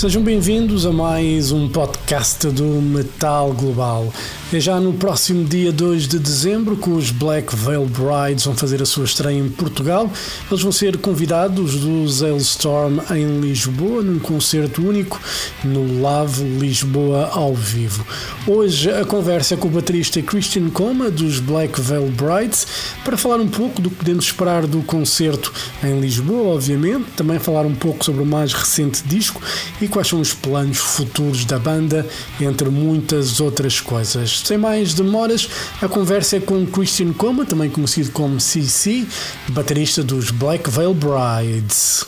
Sejam bem-vindos a mais um podcast do Metal Global. É já no próximo dia 2 de dezembro que os Black Veil Brides vão fazer a sua estreia em Portugal. Eles vão ser convidados do Hailstorm em Lisboa, num concerto único no Love Lisboa ao vivo. Hoje a conversa é com o baterista Christian Coma dos Black Veil Brides para falar um pouco do que podemos esperar do concerto em Lisboa, obviamente, também falar um pouco sobre o mais recente disco e quais são os planos futuros da banda, entre muitas outras coisas. Sem mais demoras, a conversa é com Christian Coma, também conhecido como CC, baterista dos Black Veil Brides.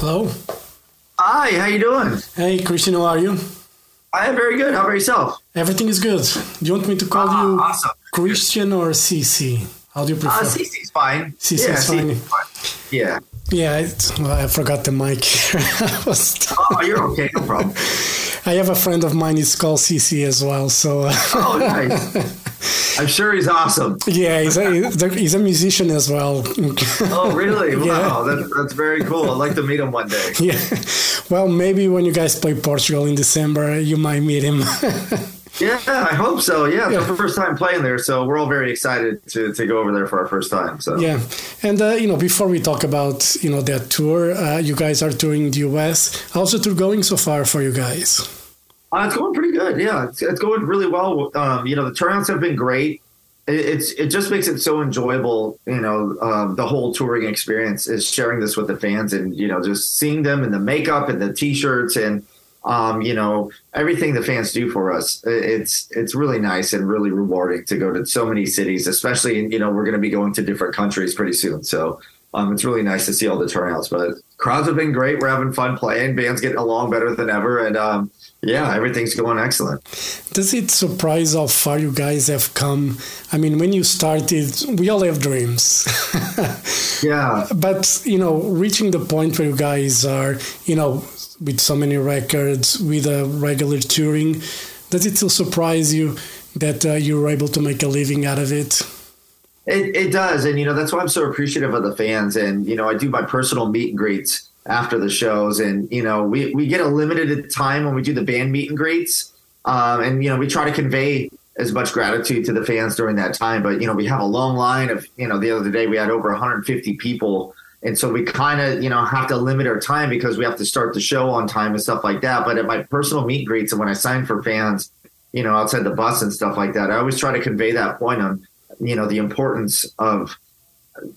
Hello. Hi, how you doing? Hey Christian, how are you? I am very good. How about yourself? Everything is good. Do you want me to call Ah, you awesome. Christian or CC? How do you prefer? Uh, CC's fine. CC yeah, is fine. CC's fine. Yeah. Yeah, well, I forgot the mic. I was- Oh, you're okay. No problem. I have a friend of mine. He's called CC as well. So uh, Oh, nice. I'm sure he's awesome. yeah, he's a, he's a musician as well. Oh, really? Yeah. Wow, that's, that's very cool. I'd like to meet him one day. yeah. Well, maybe when you guys play Portugal in December, you might meet him. Yeah, I hope so. Yeah, it's Yeah. our first time playing there, so we're all very excited to, to go over there for our first time. So yeah. And uh, you know, before we talk about you know that tour, uh, you guys are touring the US. How's the tour going so far for you guys? Uh, it's going pretty good. Yeah, it's, it's going really well. Um, you know, the turnouts have been great. It, it's it just makes it so enjoyable. You know, um, the whole touring experience is sharing this with the fans, and you know, just seeing them in the makeup and the t-shirts and um, you know everything the fans do for us. It- It's it's really nice and really rewarding to go to so many cities, especially you know we're going to be going to different countries pretty soon. So. Um, it's really nice to see all the turnouts, but crowds have been great. We're having fun playing. Bands getting along better than ever, and um, yeah, everything's going excellent. Does it surprise how far you guys have come? I mean, when you started, we all have dreams. Yeah, but you know reaching the point where you guys are you know with so many records with a regular touring does it still surprise you that uh, you were able to make a living out of it it, it does, and you know that's why I'm so appreciative of the fans. And you know, I do my personal meet and greets after the shows, and you know, we we get a limited time when we do the band meet and greets, um, and you know, we try to convey as much gratitude to the fans during that time. But you know, we have a long line of you know, the other day we had over 150 people. And so we kind of, you know, have to limit our time because we have to start the show on time and stuff like that. But at my personal meet and greets and when I sign for fans, you know, outside the bus and stuff like that, I always try to convey that point on, you know, the importance of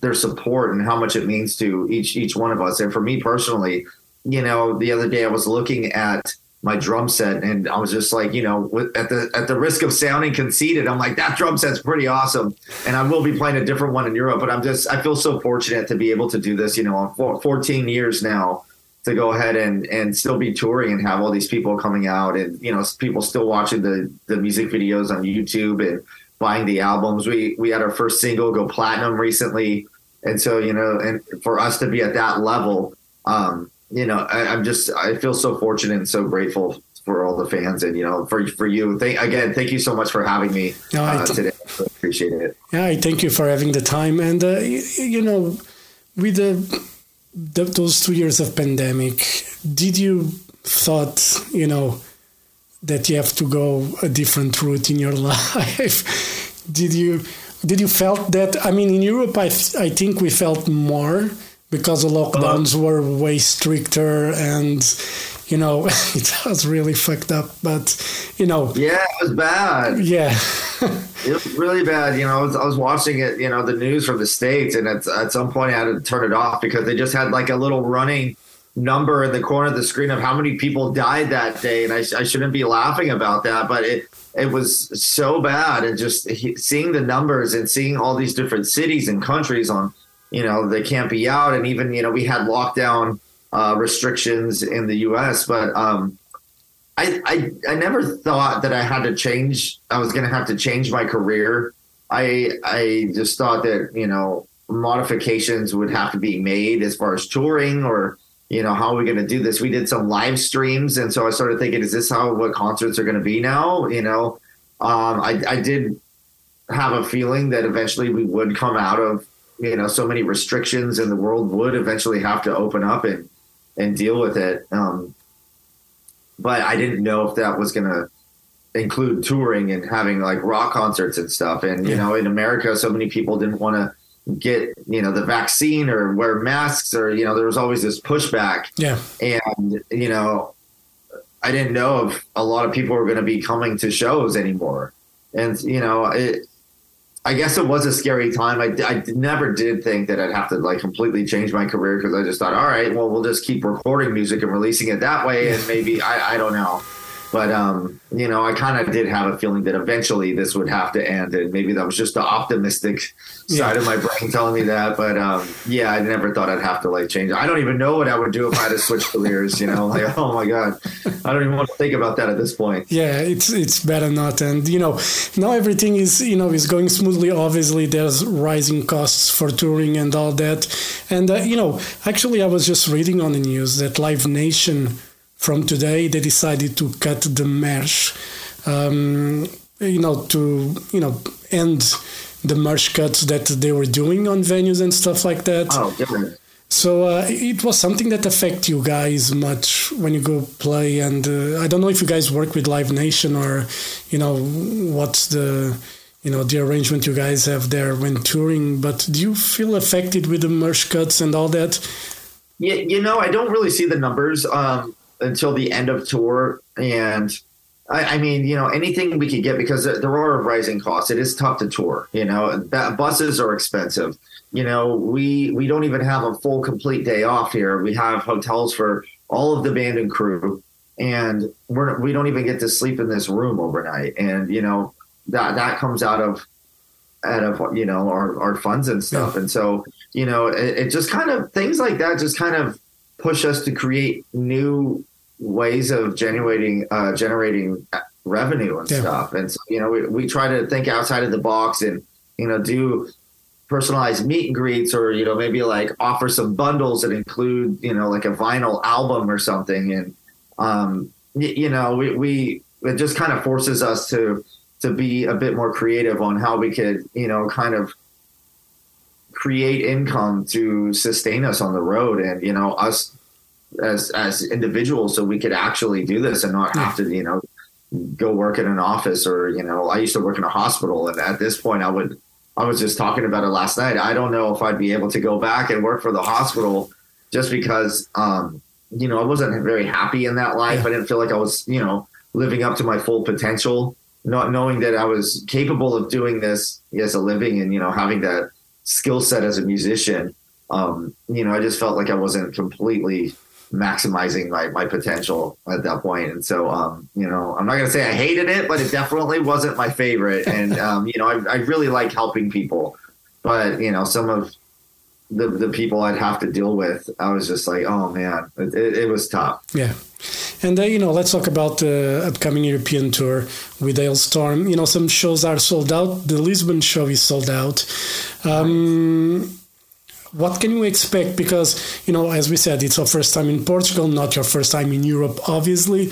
their support and how much it means to each each one of us. And for me personally, you know, the other day I was looking at my drum set and I was just like, you know, at the at the risk of sounding conceited, I'm like, that drum set's pretty awesome. And I will be playing a different one in Europe, but I'm just I feel so fortunate to be able to do this, you know, on 14 years now to go ahead and and still be touring and have all these people coming out and you know people still watching the the music videos on YouTube and buying the albums. We we had our first single go platinum recently, and so you know, and for us to be at that level, um, you know, I, I'm just I feel so fortunate and so grateful for all the fans and you know for for you. Thank again, thank you so much for having me No, I uh, th- today. I appreciate it. yeah i thank you for having the time and uh, you, you know with the, the those two years of pandemic did you thought you know that you have to go a different route in your life did you did you felt that i mean in europe i, I think we felt more because the lockdowns uh-huh. were way stricter and you know it was really fucked up but you know Yeah, it was bad. yeah It was really bad. You know, I was, I was watching it, you know, the news from the States, and at, at some point I had to turn it off because they just had like a little running number in the corner of the screen of how many people died that day. And I, I shouldn't be laughing about that, but it, it was so bad. And just seeing the numbers and seeing all these different cities and countries on, you know, they can't be out. And even, you know, we had lockdown uh, restrictions in the US, but, um, I, I I never thought that I had to change. I was going to have to change my career. I I just thought that you know modifications would have to be made as far as touring or you know how are we going to do this. We did some live streams, and so I started thinking, is this how what concerts are going to be now? You know, um, I I did have a feeling that eventually we would come out of you know so many restrictions and the world would eventually have to open up and and deal with it. Um, but I didn't know if that was going to include touring and having like rock concerts and stuff. And you Yeah. know, in America, so many people didn't want to get you know the vaccine or wear masks or you know there was always this pushback. Yeah. and you know i didn't know if a lot of people were going to be coming to shows anymore. And you know it i guess it was a scary time. I, I never did think that i'd have to like completely change my career because i just thought all right well we'll just keep recording music and releasing it that way and maybe i, I don't know but um, you know, I kind of did have a feeling that eventually this would have to end, and maybe that was just the optimistic side of my brain telling me that. But um, yeah, I never thought I'd have to like change. I don't even know what I would do if I had to switch careers. You know, like oh my god, I don't even want to think about that at this point. Yeah, it's it's better not, and you know now everything is you know is going smoothly. Obviously, there's rising costs for touring and all that, and uh, you know actually I was just reading on the news that Live Nation from today they decided to cut the merch, um, you know to you know end the merch cuts that they were doing on venues and stuff like that. Oh, goodness. So uh, it was something that affect you guys much when you go play, and uh, I don't know if you guys work with Live Nation or, you know, what's the, you know, the arrangement you guys have there when touring. But do you feel affected with the merch cuts and all that? Yeah, you know, I don't really see the numbers um, until the end of tour, and I, I mean, you know, anything we could get because there are rising costs. It is tough to tour. You know, Ba- buses are expensive. You know, we we don't even have a full complete day off here. We have hotels for all of the band and crew, and we're we don't even get to sleep in this room overnight. And you know that that comes out of out of you know our, our funds and stuff. And so you know it, it just kind of things like that just kind of push us to create new ways of generating uh, generating revenue and Yeah. stuff. And so you know we, we try to think outside of the box and you know do personalized meet and greets or you know maybe like offer some bundles that include you know like a vinyl album or something and um y- you know we, we it just kind of forces us to to be a bit more creative on how we could you know kind of create income to sustain us on the road and you know us as as individuals so we could actually do this and not have to you know go work in an office or you know I used to work in a hospital and at this point I would I was just talking about it last night. I don't know if I'd be able to go back and work for the hospital just because um you know I wasn't very happy in that life. I didn't feel like I was you know living up to my full potential not knowing that I was capable of doing this as a living and you know having that skill set as a musician um you know I just felt like I wasn't completely maximizing my, my potential at that point. And so, um, you know, I'm not going to say I hated it, but it definitely wasn't my favorite. And, um, you know, I, I really like helping people, but you know, some of the, the people I'd have to deal with, I was just like, oh man, it, it, it was tough. Yeah. And uh, you know, let's talk about the upcoming European tour with Halestorm. You know, some shows are sold out. The Lisbon show is sold out. Um, what can you expect? Because you know, as we said, it's your first time in Portugal, not your first time in Europe, obviously.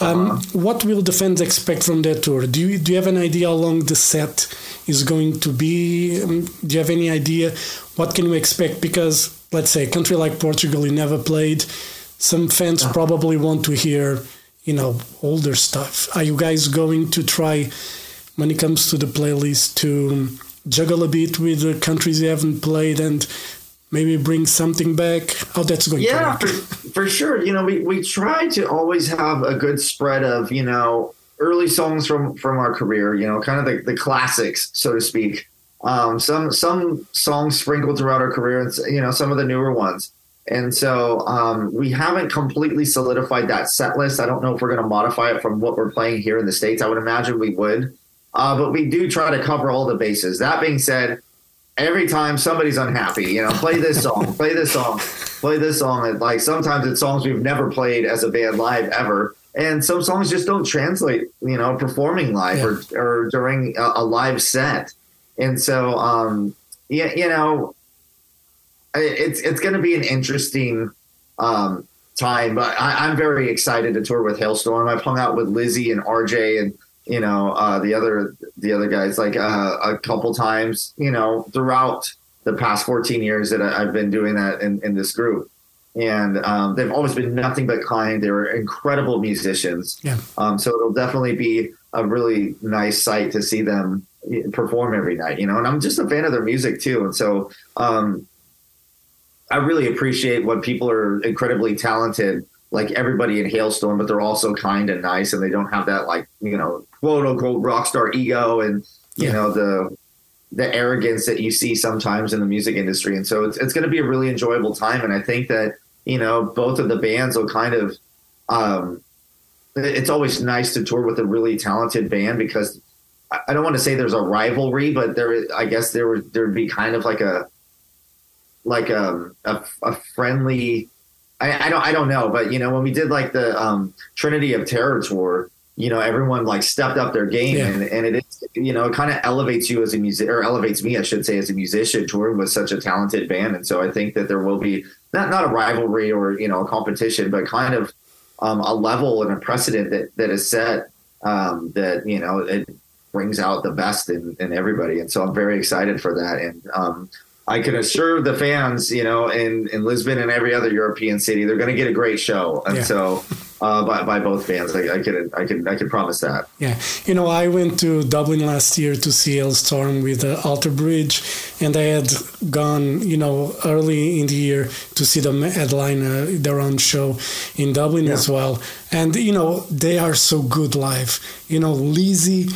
Um, What will the fans expect from that tour? Do you do you have an idea how long the set is going to be? Um, do you have any idea what can you expect? Because let's say a country like Portugal, you never played. Some fans probably want to hear, you know, older stuff. Are you guys going to try, when it comes to the playlist, to juggle a bit with the countries you haven't played and maybe bring something back? How that's going Yeah, to for, for sure. You know, we, we try to always have a good spread of, you know, early songs from, from our career, you know, kind of the, the classics, so to speak. Um, some, some songs sprinkled throughout our career and, you know, some of the newer ones. And so um, we haven't completely solidified that set list. I don't know if we're going to modify it from what we're playing here in the States. I would imagine we would. Uh, but we do try to cover all the bases. That being said, every time somebody's unhappy, you know, play this song, play this song, play this song. And like sometimes it's songs we've never played as a band live ever. And some songs just don't translate, you know, performing live or, or during a, a live set. And so, um, yeah, you know, it's it's going to be an interesting um, time. But I, I'm very excited to tour with Halestorm. I've hung out with Lzzy and RJ and you know, uh, the other the other guys like uh, a couple times, you know, throughout the past 14 years that I, have been doing that in, in this group. And um, they've always been nothing but kind. They were incredible musicians. Yeah. Um, so it'll definitely be a really nice sight to see them perform every night, you know. And I'm just a fan of their music too. And so um, I really appreciate what people are incredibly talented like everybody in Halestorm, but they're also kind and nice, and they don't have that like you know quote unquote rock star ego and you yeah. know the the arrogance that you see sometimes in the music industry. And so it's it's going to be a really enjoyable time, and I think that you know both of the bands will kind of. Um, it's always nice to tour with a really talented band because I don't want to say there's a rivalry, but there, I guess there would there'd be kind of like a like a, a, a friendly I, I, don't I don't know, but you know when we did like the um, Trinity of Terror tour, you know everyone like stepped up their game, yeah. and, and it is you know it kind of elevates you as a music or elevates me, I should say, as a musician. Touring with such a talented band, and so I think that there will be not not a rivalry or you know a competition, but kind of um, a level and a precedent that that is set um, that you know it brings out the best in, in everybody, and so I'm very excited for that, and um, I can assure the fans, you know, in, in Lisbon and every other European city, they're going to get a great show. And yeah. so, uh, by, by both fans, I, I can I can I can promise that. Yeah, you know, I went to Dublin last year to see Halestorm with uh, Alter Bridge, and I had gone, you know, early in the year to see them headline uh, their own show in Dublin yeah. as well. And you know, they are so good live. You know, Lzzy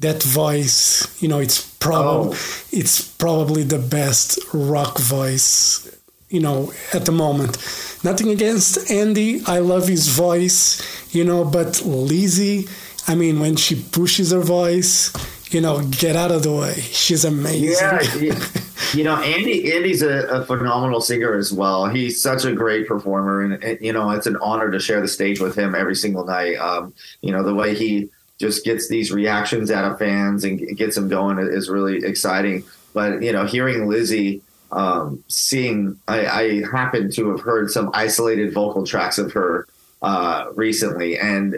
that voice, you know, it's probably oh. it's probably the best rock voice, you know, at the moment. Nothing against Andy, I love his voice, you know, but Lzzy, I mean, when she pushes her voice, you know, get out of the way. She's amazing. Yeah, you know, Andy. Andy's a, a, phenomenal singer as well. He's such a great performer, and, and, you know, it's an honor to share the stage with him every single night. Um, you know, the way he just gets these reactions out of fans and gets them going is really exciting. But you know, hearing Lzzy, um, seeing I, I happen to have heard some isolated vocal tracks of her uh, recently, and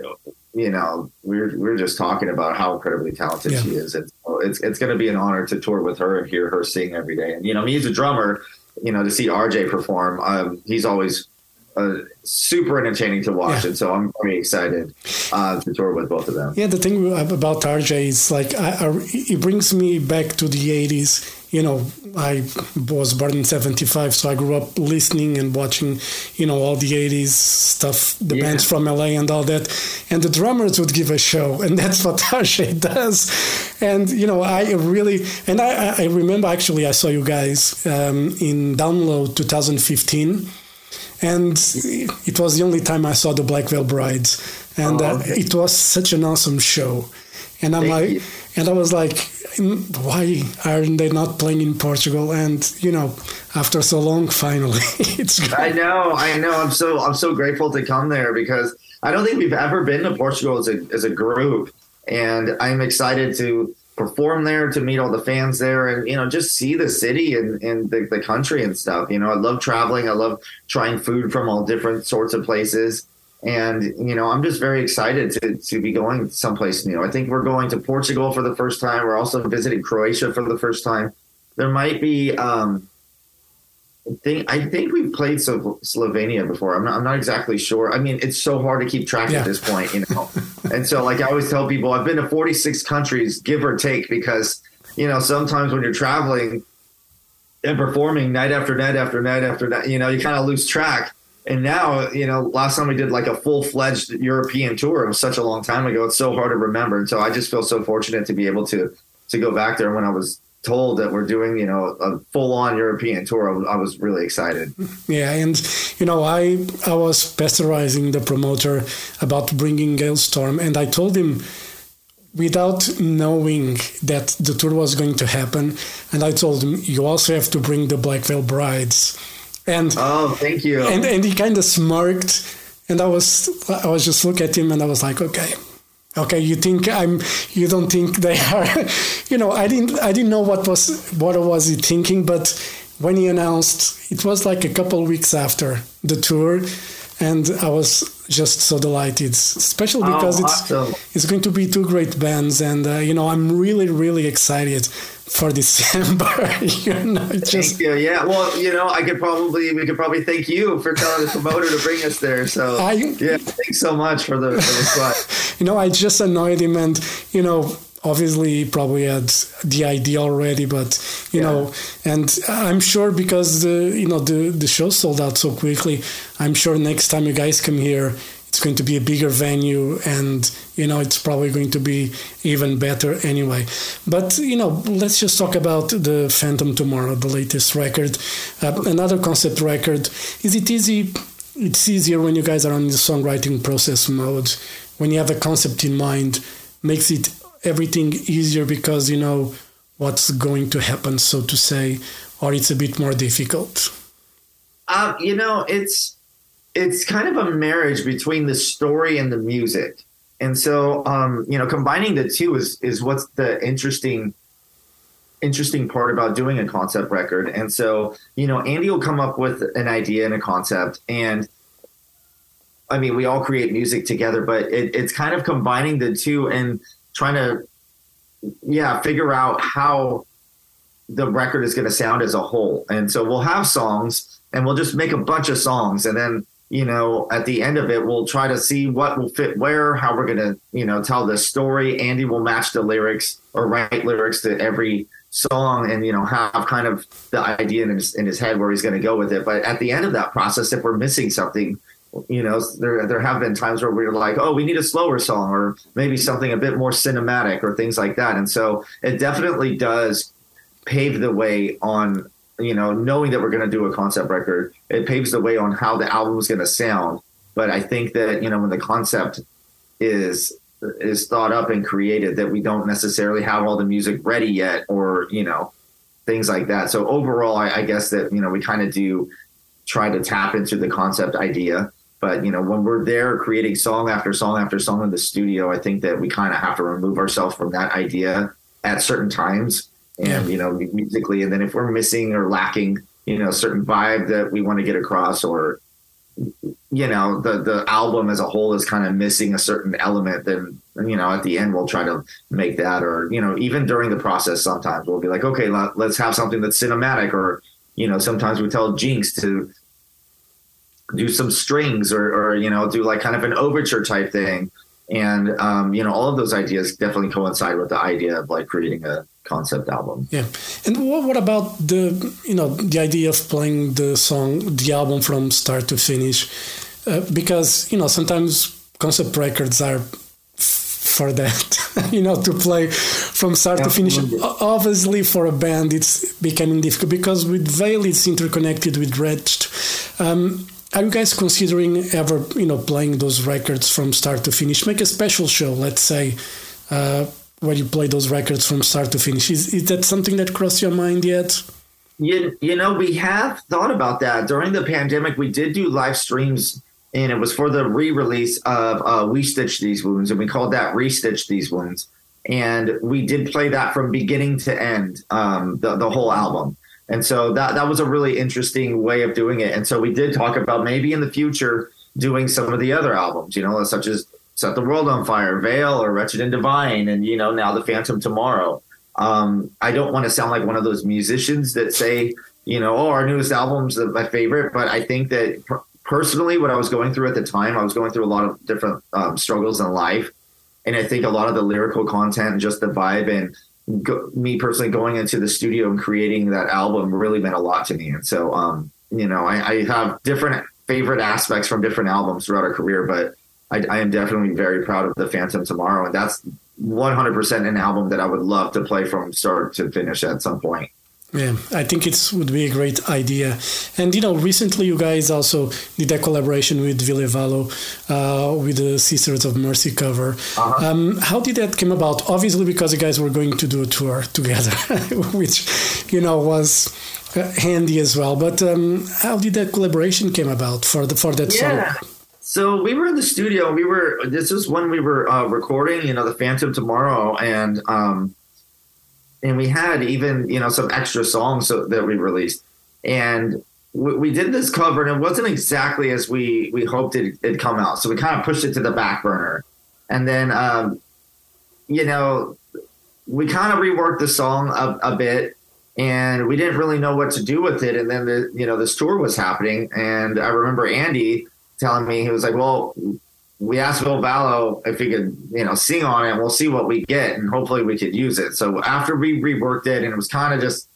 you know, we're we're just talking about how incredibly talented yeah. she is, and so it's it's going to be an honor to tour with her and hear her sing every day. And you know, me as a drummer, you know, to see RJ perform, um, he's always uh, super entertaining to watch, yeah. and so I'm very excited uh, to tour with both of them. Yeah, the thing about RJ is like I, I, it brings me back to the '80s. You know, I was born in '75, so I grew up listening and watching, you know, all the '80s stuff, the yeah. bands from LA and all that. And the drummers would give a show, and that's what RJ does. And you know, I really and I, I remember actually I saw you guys um, in Download 2015 and it was the only time I saw the Black Veil Brides, and oh, okay. uh, it was such an awesome show. And I'm Thank like, you. and I was like, mm, why aren't they not playing in Portugal? And you know, after so long, finally, it's. Great. I know, I know. I'm so I'm so grateful to come there because I don't think we've ever been to Portugal as a as a group, and I'm excited to perform there, to meet all the fans there, and you know just see the city and, and the, the country and stuff. You know, I love traveling. I love trying food from all different sorts of places. And you know, I'm just very excited to, to be going someplace new. I think we're going to Portugal for the first time. We're also visiting Croatia for the first time. There might be um, think I think we've played so Slovenia before. I'm not, I'm not exactly sure. I mean, it's so hard to keep track yeah. at this point, you know. and so, like I always tell people, I've been to 46 countries, give or take, because you know sometimes when you're traveling and performing night after night after night after night, you know, you kind of lose track. And now, you know, last time we did like a full fledged European tour, it was such a long time ago. It's so hard to remember. And so I just feel so fortunate to be able to to go back there when I was told that we're doing, you know, a full-on European tour, I was really excited. Yeah, and you know, I I was pasteurizing the promoter about bringing Halestorm, and I told him without knowing that the tour was going to happen, and I told him you also have to bring the Black Veil Brides, and oh, thank you, and and he kind of smirked, and I was I was just look at him, and I was like, okay okay you think i'm you don't think they are you know i didn't i didn't know what was what was he thinking but when he announced it was like a couple weeks after the tour and I was just so delighted, especially Oh, because it's awesome. it's going to be two great bands, and uh, you know I'm really really excited for December. you know, just Thank you. Yeah. Well, you know, I could probably we could probably thank you for telling the promoter to bring us there. So I- yeah, thanks so much for the, for the spot. you know I just annoyed him, and you know obviously he probably had the idea already, but you Yeah. know, and I'm sure because the you know the the show sold out so quickly, I'm sure next time you guys come here. It's going to be a bigger venue, and you know it's probably going to be even better anyway. But you know, let's just talk about the Phantom Tomorrow, the latest record, uh, another concept record. Is it easy? It's easier when you guys are on the songwriting process mode. When you have a concept in mind, makes it everything easier because you know what's going to happen, so to say, or it's a bit more difficult. Um, you know, it's it's kind of a marriage between the story and the music. And so um, you know, combining the two is is what's the interesting interesting part about doing a concept record. And so, you know, Andy will come up with an idea and a concept and I mean, we all create music together, but it, it's kind of combining the two and trying to, yeah, figure out how the record is going to sound as a whole. And so we'll have songs and we'll just make a bunch of songs. And then, you know, at the end of it, we'll try to see what will fit where, how we're going to, you know, tell the story. Andy will match the lyrics or write lyrics to every song and, you know, have kind of the idea in his, in his head where he's going to go with it. But at the end of that process, if we're missing something, you know, there there have been times where we're like, oh, we need a slower song, or maybe something a bit more cinematic, or things like that. And so it definitely does pave the way on, you know, knowing that we're going to do a concept record. It paves the way on how the album is going to sound. But I think that you know when the concept is is thought up and created, that we don't necessarily have all the music ready yet, or you know, things like that. So overall, I, I guess that you know we kind of do try to tap into the concept idea but you know, when we're there creating song after song after song in the studio, I think that we kind of have to remove ourselves from that idea at certain times, and you know, musically. And then if we're missing or lacking, you know, a certain vibe that we want to get across, or you know, the the album as a whole is kind of missing a certain element, then you know, at the end we'll try to make that, or you know, even during the process, sometimes we'll be like, okay, let, let's have something that's cinematic, or you know, sometimes we tell Jinxx to do some strings or, or you know do like kind of an overture type thing and um, you know all of those ideas definitely coincide with the idea of like creating a concept album Yeah, and what, what about the you know the idea of playing the song, the album from start to finish? Uh, because you know sometimes concept records are for that, you know, to play from start to finish. Obviously, for a band, it's becoming difficult because with Veil, it's interconnected with Wretched. Um, are you guys considering ever, you know, playing those records from start to finish? Make a special show, let's say, uh, where you play those records from start to finish. Is, is that something that crossed your mind yet? you, you know we have thought about that during the pandemic we did do live streams and it was for the re-release of uh, we stitch these wounds and we called that restitch these wounds and we did play that from beginning to end um, the, the whole album and so that that was a really interesting way of doing it and so we did talk about maybe in the future doing some of the other albums you know such as set the world on fire veil or wretched and divine and you know now the phantom tomorrow um, I don't want to sound like one of those musicians that say, you know, oh, our newest album's my favorite. But I think that per- personally, what I was going through at the time, I was going through a lot of different um, struggles in life. And I think a lot of the lyrical content and just the vibe and go, me personally going into the studio and creating that album really meant a lot to me. And so, um, you know, I, I have different favorite aspects from different albums throughout our career, but I, I am definitely very proud of the Phantom Tomorrow. And that's 100% an album that I would love to play from start to finish at some point. Yeah, I think it would be a great idea. And you know, recently you guys also did a collaboration with Ville Valo uh, with the Sisters of Mercy cover. Uh-huh. Um, how did that come about? Obviously, because you guys were going to do a tour together, which you know was uh, handy as well. But um, how did that collaboration came about for the for that Yeah. song? So we were in the studio. We were. This is when we were uh, recording. You know, the Phantom Tomorrow, and um, and we had even you know some extra songs so, that we released. And we, we did this cover and it wasn't exactly as we we hoped it, it'd come out. So we kind of pushed it to the back burner, and then um, you know we kind of reworked the song a, a bit and we didn't really know what to do with it. And then the you know this tour was happening, and I remember Andy telling me he was like, "Well, we asked Ville Valo if he could you know sing on it, we'll see what we get, and hopefully we could use it." So after we reworked it, and it was kind of just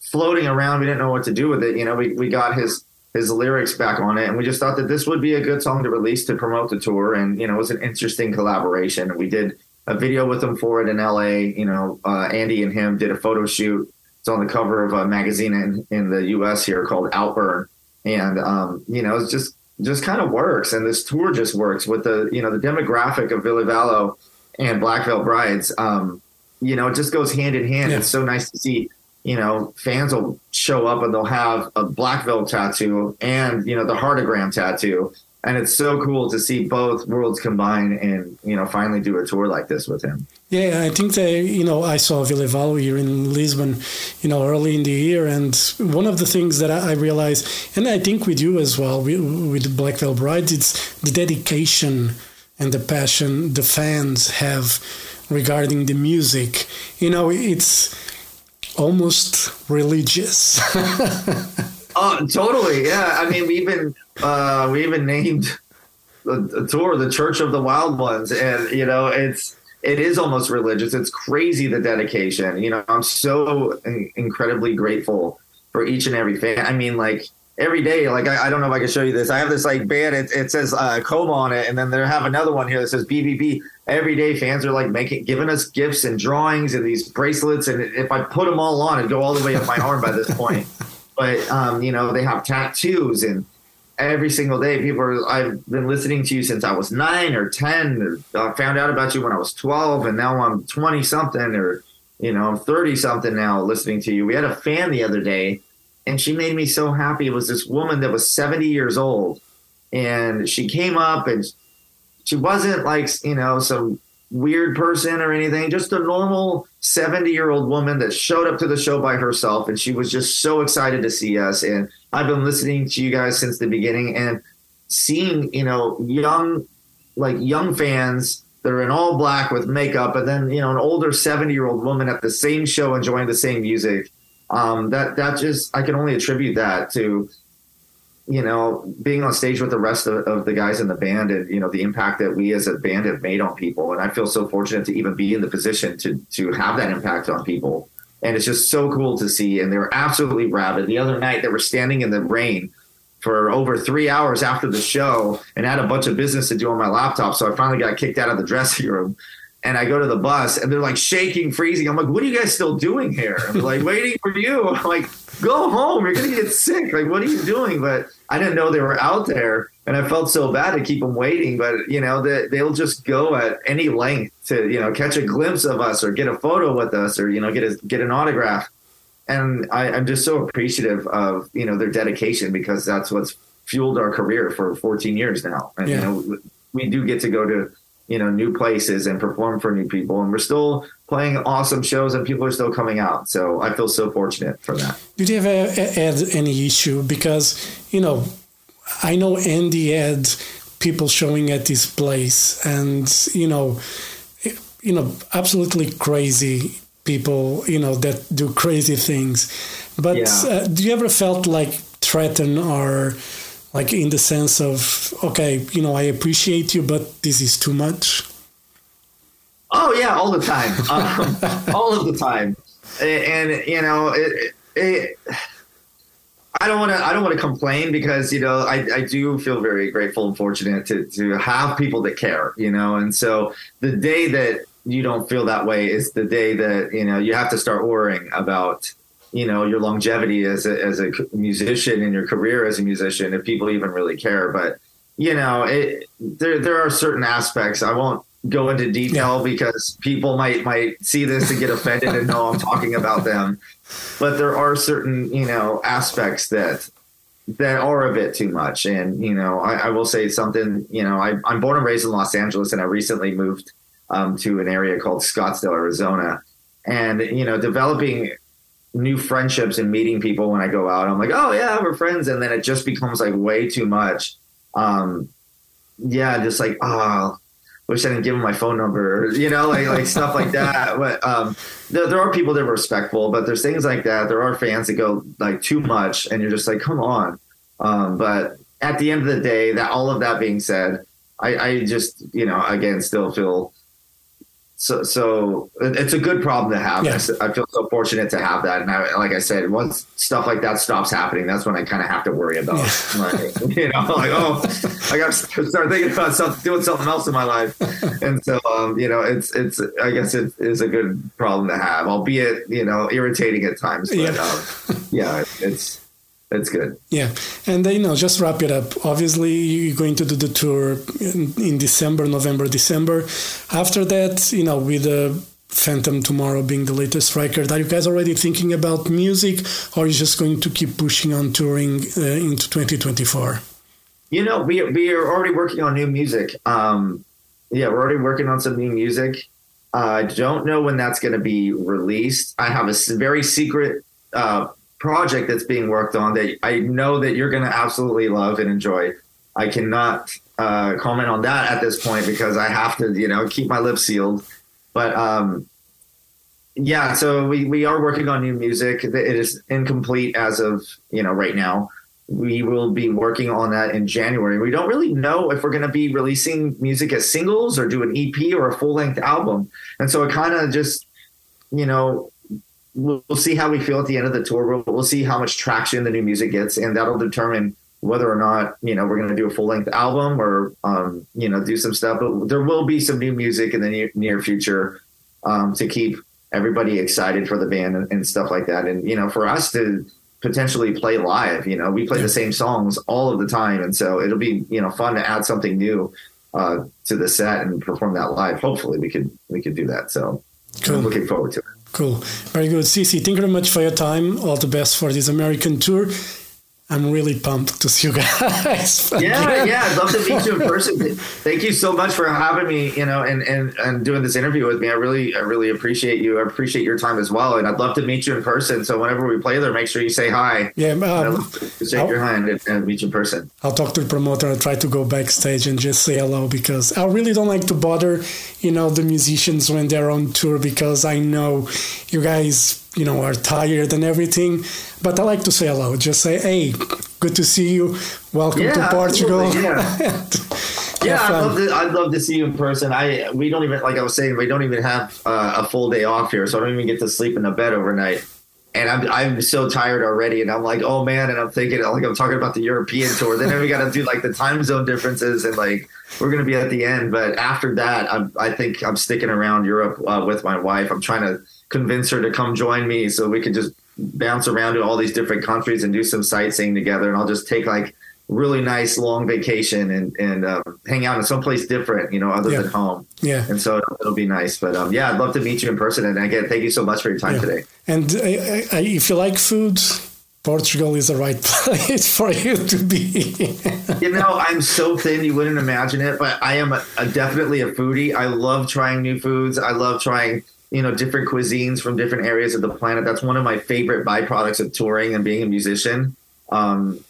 floating around, we didn't know what to do with it. You know, we we got his his lyrics back on it, and we just thought that this would be a good song to release to promote the tour, and you know, it was an interesting collaboration. We did a video with him for it in LA. You know, uh, Andy and him did a photo shoot it's on the cover of a magazine in, in the U.S. here called Outburn, and um, you know, it's just just kind of works. And this tour just works with the you know the demographic of Ville Valo and Black Veil Brides. Um, you know, it just goes hand in hand. Yeah. It's so nice to see. You know, fans will show up and they'll have a black veil tattoo and you know the heartagram tattoo, and it's so cool to see both worlds combine and you know finally do a tour like this with him. Yeah, I think that you know I saw Ville Valo here in Lisbon, you know, early in the year, and one of the things that I realized, and I think with you as well, with Black Veil Brides, it's the dedication and the passion the fans have regarding the music. You know, it's almost religious. oh, totally. Yeah, I mean, we even uh, we even named the, tour the Church of the Wild Ones, and you know, it's it is almost religious. It's crazy the dedication. You know, I'm so incredibly grateful for each and every fan. I mean, like every day, like I, I don't know if I can show you this. I have this like band. It, it says uh, Coma on it, and then they have another one here that says BBB. Every day, fans are like making, giving us gifts and drawings and these bracelets. And if I put them all on, it'd go all the way up my arm by this point. But um, you know, they have tattoos and every single day. People are, I've been listening to you since I was nine or 10. I found out about you when I was 12, and now I'm 20 something, or, you know, I'm 30 something now listening to you. We had a fan the other day, and she made me so happy. It was this woman that was 70 years old, and she came up and she wasn't like, you know, some weird person or anything, just a normal 70 year old woman that showed up to the show by herself. And she was just so excited to see us. And I've been listening to you guys since the beginning and seeing, you know, young, like young fans that are in all black with makeup, and then, you know, an older 70 year old woman at the same show enjoying the same music. Um, that, that just, I can only attribute that to you know, being on stage with the rest of, of, the guys in the band and, you know, the impact that we as a band have made on people. And I feel so fortunate to even be in the position to, to have that impact on people. And it's just so cool to see. And they were absolutely rabid. The other night they were standing in the rain for over three hours after the show and had a bunch of business to do on my laptop. So I finally got kicked out of the dressing room and I go to the bus and they're like shaking, freezing. I'm like, what are you guys still doing here? I'm like, waiting for you. I'm like, go home. You're going to get sick. Like, what are you doing? But I didn't know they were out there. And I felt so bad to keep them waiting. But, you know, they, they'll just go at any length to, you know, catch a glimpse of us or get a photo with us or, you know, get a, get an autograph. And I, I'm just so appreciative of, you know, their dedication because that's what's fueled our career for 14 years now. And, yeah. you know, we do get to go to you know new places and perform for new people. And we're still playing awesome shows and people are still coming out. So i feel so fortunate for that. Did you ever had any issue? Because you know i know andy had people showing at this place and you know you know absolutely crazy people you know that do crazy things. But yeah. uh, do you ever felt like threatened or like in the sense of okay you know i appreciate you but this is too much oh yeah all the time um, all of the time and, you know it, it, I don't want to. I don't want to complain because you know I, I do feel very grateful and fortunate to to have people that care. You know, and so the day that you don't feel that way is the day that you know you have to start worrying about you know your longevity as a, as a musician and your career as a musician if people even really care. But you know it, there there are certain aspects i won't go into detail because people might might see this and get offended and know i'm talking about them. But there are certain you know aspects that that are a bit too much. And you know i, I will say something you know I, i'm born and raised in los angeles and i recently moved um, to an area called scottsdale arizona. And you know developing new friendships and meeting people when I go out. I'm like, oh yeah, we're friends, and then it just becomes like way too much. Um, yeah, just like oh, wish I didn't give him my phone number, you know, like like stuff like that. But um, there, there are people that are respectful, but there's things like that. There are fans that go like too much, and you're just like, come on. Um, but at the end of the day, that all of that being said, I, I just you know again still feel so so it's a good problem to have. Yes. I feel so fortunate to have that. And I, like I said, once stuff like that stops happening, that's when I kind of have to worry about, like, you know, like oh, I got to start thinking about something, doing something else in my life. And so, um, you know, it's it's I guess it is a good problem to have, albeit you know irritating at times. But Yeah. um, yeah, it's it's good. Yeah, and uh, you know, just wrap it up. Obviously, you're going to do the tour in, in December, November, December. After that, you know, with the Phantom Tomorrow being the latest record, are you guys already thinking about music, or are you just going to keep pushing on touring uh, into 2024? You know, we we are already working on new music. Um, yeah, we're already working on some new music. I don't know when that's going to be released. I have a very secret uh, project that's being worked on that I know that you're going to absolutely love and enjoy. I cannot uh, comment on that at this point because I have to, you know, keep my lips sealed. But um, yeah, so we, we are working on new music. It is incomplete as of you know right now. We will be working on that in January. We don't really know if we're going to be releasing music as singles or do an EP or a full length album. And so it kind of just, you know, we'll, we'll see how we feel at the end of the tour. We'll, we'll see how much traction the new music gets, and that'll determine whether or not you know we're going to do a full length album or um, you know do some stuff. But there will be some new music in the near, near future um, to keep everybody excited for the band and, and stuff like that. And you know, for us to potentially play live, you know, we play the same songs all of the time, and so it'll be you know fun to add something new uh, to the set and perform that live. Hopefully, we could we could do that. So Cool. I'm looking forward to it. Cool. Very good. CC, thank you very much for your time. All the best for this American tour. I'm really pumped to see you guys. Yeah, again. yeah, I'd love to meet you in person. Thank you so much for having me, you know, and, and and doing this interview with me. I really I really appreciate you. I appreciate your time as well, and I'd love to meet you in person. So whenever we play there, make sure you say hi. Yeah, um, shake your hand and, and meet you in person. I'll talk to the promoter and try to go backstage and just say hello because I really don't like to bother, you know, the musicians when they're on tour because I know you guys, you know, are tired and everything. But I like to say hello. Just say, hey, good to see you. Welcome Yeah, to Portugal. absolutely, Yeah, I'd love to. I'd love to see you in person. I we don't even like I was saying we don't even have uh, a full day off here, so I don't even get to sleep in the bed overnight. And I'm I'm so tired already, and I'm like, oh man, and I'm thinking like I'm talking about the European tour. Then we got to do like the time zone differences, and like we're gonna be at the end. But after that, I'm, I think I'm sticking around Europe uh, with my wife. I'm trying to convince her to come join me so we can just bounce around to all these different countries and do some sightseeing together. And I'll just take like really nice long vacation and and um, hang out in someplace different, you know, other Yeah. than home. Yeah. And so it'll, it'll be nice. But um, yeah, I'd love to meet you in person. And again, thank you so much for your time Yeah. today. And I, I, I- if you like food, Portugal is the right place for you to be. You know, I'm so thin you wouldn't imagine it, but I am a, a definitely a foodie. I love trying new foods. I love trying, you know, different cuisines from different areas of the planet. That's one of my favorite byproducts of touring and being a musician. Um,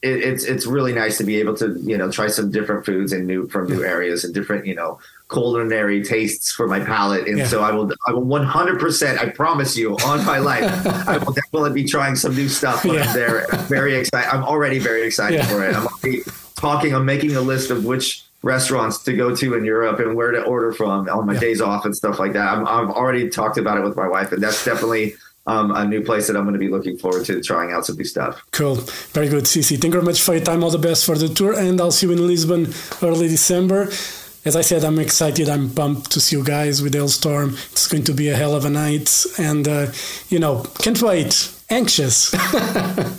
it, it's it's really nice to be able to you know try some different foods and new from new areas and different you know culinary tastes for my palate. And Yeah. so I will I will 100 percent I promise you on my life I will definitely be trying some new stuff when Yeah. I'm there. I'm very excited. I'm already very excited Yeah. for it. I'm already talking. I'm making a list of which restaurants to go to in Europe and where to order from on my Yeah. days off and stuff like that. I'm, I've already talked about it with my wife, and that's definitely um, a new place that I'm going to be looking forward to trying out some new stuff. Cool. Very good, CC. Thank you very much for your time. All the best for the tour. And I'll see you in Lisbon early December. As I said, I'm excited. I'm pumped to see you guys with Halestorm. It's going to be a hell of a night. And, uh, you know, can't wait. Anxious.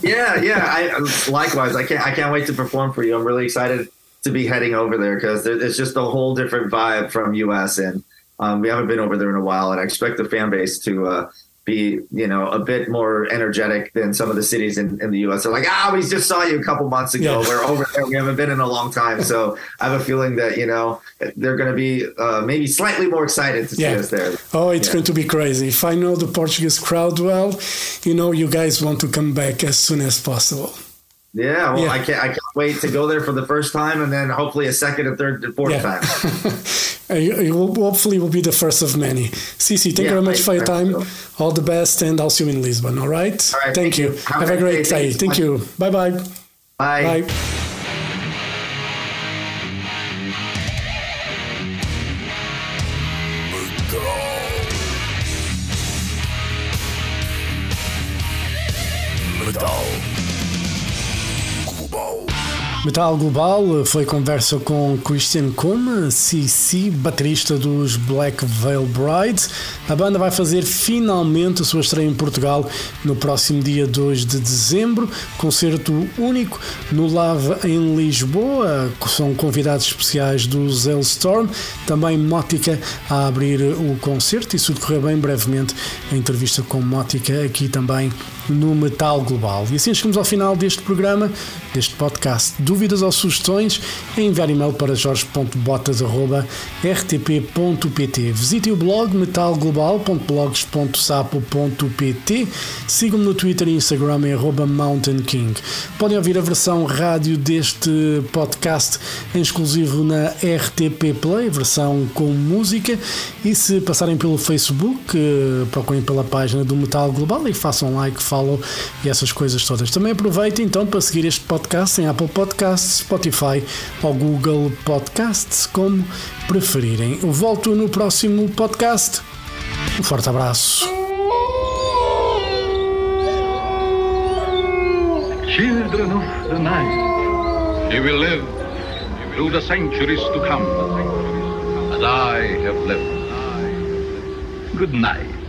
Yeah, yeah. I likewise. I can't. I can't wait to perform for you. I'm really excited to be heading over there because it's just a whole different vibe from US, and um, we haven't been over there in a while. And I expect the fan base to uh, be you know a bit more energetic than some of the cities in, in the U.S. They're like, ah, we just saw you a couple months ago. Yeah. We're over there. We haven't been in a long time. So I have a feeling that you know they're going to be uh, maybe slightly more excited to yeah. see us there. Oh, it's yeah. going to be crazy. If I know the Portuguese crowd well, you know, you guys want to come back as soon as possible. Yeah, well, yeah. I can't. I can't wait to go there for the first time, and then hopefully a second, and third, and fourth yeah. time. you will, hopefully, will be the first of many. CC, thank yeah, you very much for your time. All the best, and I'll see you in Lisbon. All right. All right thank, thank you. Have, Have a great day. day. Thank you. Bye-bye. Bye. Bye. Metal Global foi conversa com Christian Kuma, CC, baterista dos Black Veil Brides. A banda vai fazer finalmente a sua estreia em Portugal no próximo dia 2 de dezembro, concerto único no Lava em Lisboa. São convidados especiais do Zellstorm, também Mótica a abrir o concerto e se decorrer bem brevemente a entrevista com Mótica aqui também no Metal Global. E assim chegamos ao final deste programa, deste podcast. Dúvidas ou sugestões? É enviar e-mail para jorge.botas.rtp.pt. Visite o blog metalglobal.blogs.sapo.pt. Sigam-me no Twitter e Instagram em Mountain King. Podem ouvir a versão rádio deste podcast em exclusivo na RTP Play, versão com música. E se passarem pelo Facebook, eh, procurem pela página do Metal Global e façam like, follow e essas coisas todas. Também aproveitem então para seguir este podcast em Apple Podcasts, Spotify ou Google Podcasts, como preferirem. Eu volto no próximo podcast. Um forte abraço. Children of the night, you will live through the centuries to come, as I have lived. Good night.